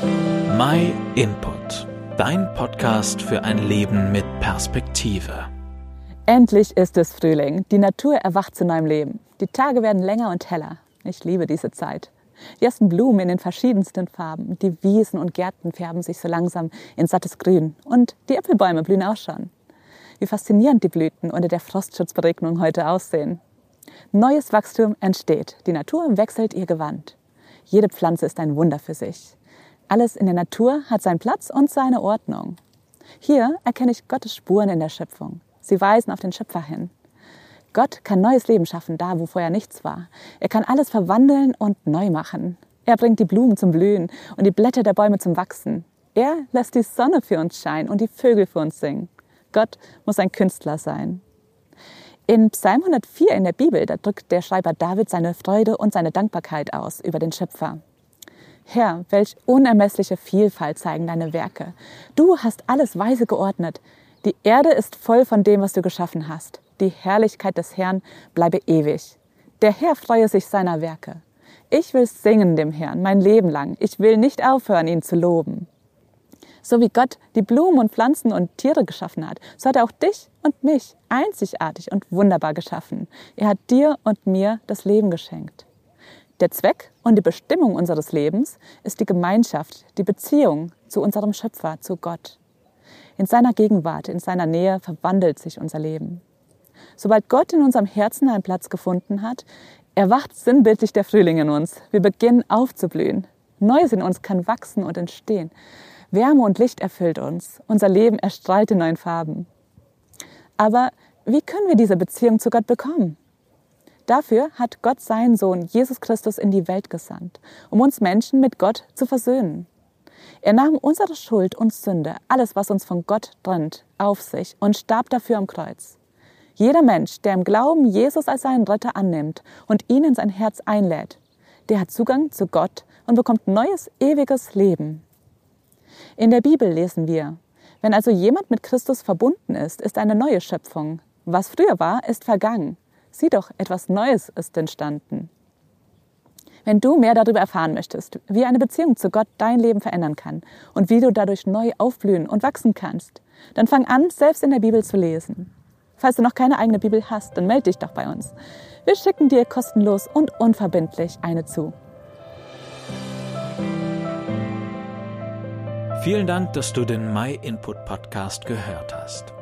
My Input, dein Podcast für ein Leben mit Perspektive. Endlich ist es Frühling. Die Natur erwacht zu neuem Leben. Die Tage werden länger und heller. Ich liebe diese Zeit. Die ersten Blumen in den verschiedensten Farben. Die Wiesen und Gärten färben sich so langsam in sattes Grün. Und die Äpfelbäume blühen auch schon. Wie faszinierend die Blüten unter der Frostschutzberegnung heute aussehen. Neues Wachstum entsteht. Die Natur wechselt ihr Gewand. Jede Pflanze ist ein Wunder für sich. Alles in der Natur hat seinen Platz und seine Ordnung. Hier erkenne ich Gottes Spuren in der Schöpfung. Sie weisen auf den Schöpfer hin. Gott kann neues Leben schaffen, da wo vorher nichts war. Er kann alles verwandeln und neu machen. Er bringt die Blumen zum Blühen und die Blätter der Bäume zum Wachsen. Er lässt die Sonne für uns scheinen und die Vögel für uns singen. Gott muss ein Künstler sein. In Psalm 104 in der Bibel, da drückt der Schreiber David seine Freude und seine Dankbarkeit aus über den Schöpfer. Herr, welch unermessliche Vielfalt zeigen deine Werke. Du hast alles weise geordnet. Die Erde ist voll von dem, was du geschaffen hast. Die Herrlichkeit des Herrn bleibe ewig. Der Herr freue sich seiner Werke. Ich will singen dem Herrn mein Leben lang. Ich will nicht aufhören, ihn zu loben. So wie Gott die Blumen und Pflanzen und Tiere geschaffen hat, so hat er auch dich und mich einzigartig und wunderbar geschaffen. Er hat dir und mir das Leben geschenkt. Der Zweck und die Bestimmung unseres Lebens ist die Gemeinschaft, die Beziehung zu unserem Schöpfer, zu Gott. In seiner Gegenwart, in seiner Nähe verwandelt sich unser Leben. Sobald Gott in unserem Herzen einen Platz gefunden hat, erwacht sinnbildlich der Frühling in uns. Wir beginnen aufzublühen. Neues in uns kann wachsen und entstehen. Wärme und Licht erfüllt uns. Unser Leben erstrahlt in neuen Farben. Aber wie können wir diese Beziehung zu Gott bekommen? Dafür hat Gott seinen Sohn Jesus Christus in die Welt gesandt, um uns Menschen mit Gott zu versöhnen. Er nahm unsere Schuld und Sünde, alles, was uns von Gott trennt, auf sich und starb dafür am Kreuz. Jeder Mensch, der im Glauben Jesus als seinen Retter annimmt und ihn in sein Herz einlädt, der hat Zugang zu Gott und bekommt neues, ewiges Leben. In der Bibel lesen wir, wenn also jemand mit Christus verbunden ist, ist eine neue Schöpfung. Was früher war, ist vergangen. Sieh doch, etwas Neues ist entstanden. Wenn du mehr darüber erfahren möchtest, wie eine Beziehung zu Gott dein Leben verändern kann und wie du dadurch neu aufblühen und wachsen kannst, dann fang an, selbst in der Bibel zu lesen. Falls du noch keine eigene Bibel hast, dann melde dich doch bei uns. Wir schicken dir kostenlos und unverbindlich eine zu. Vielen Dank, dass du den My Input Podcast gehört hast.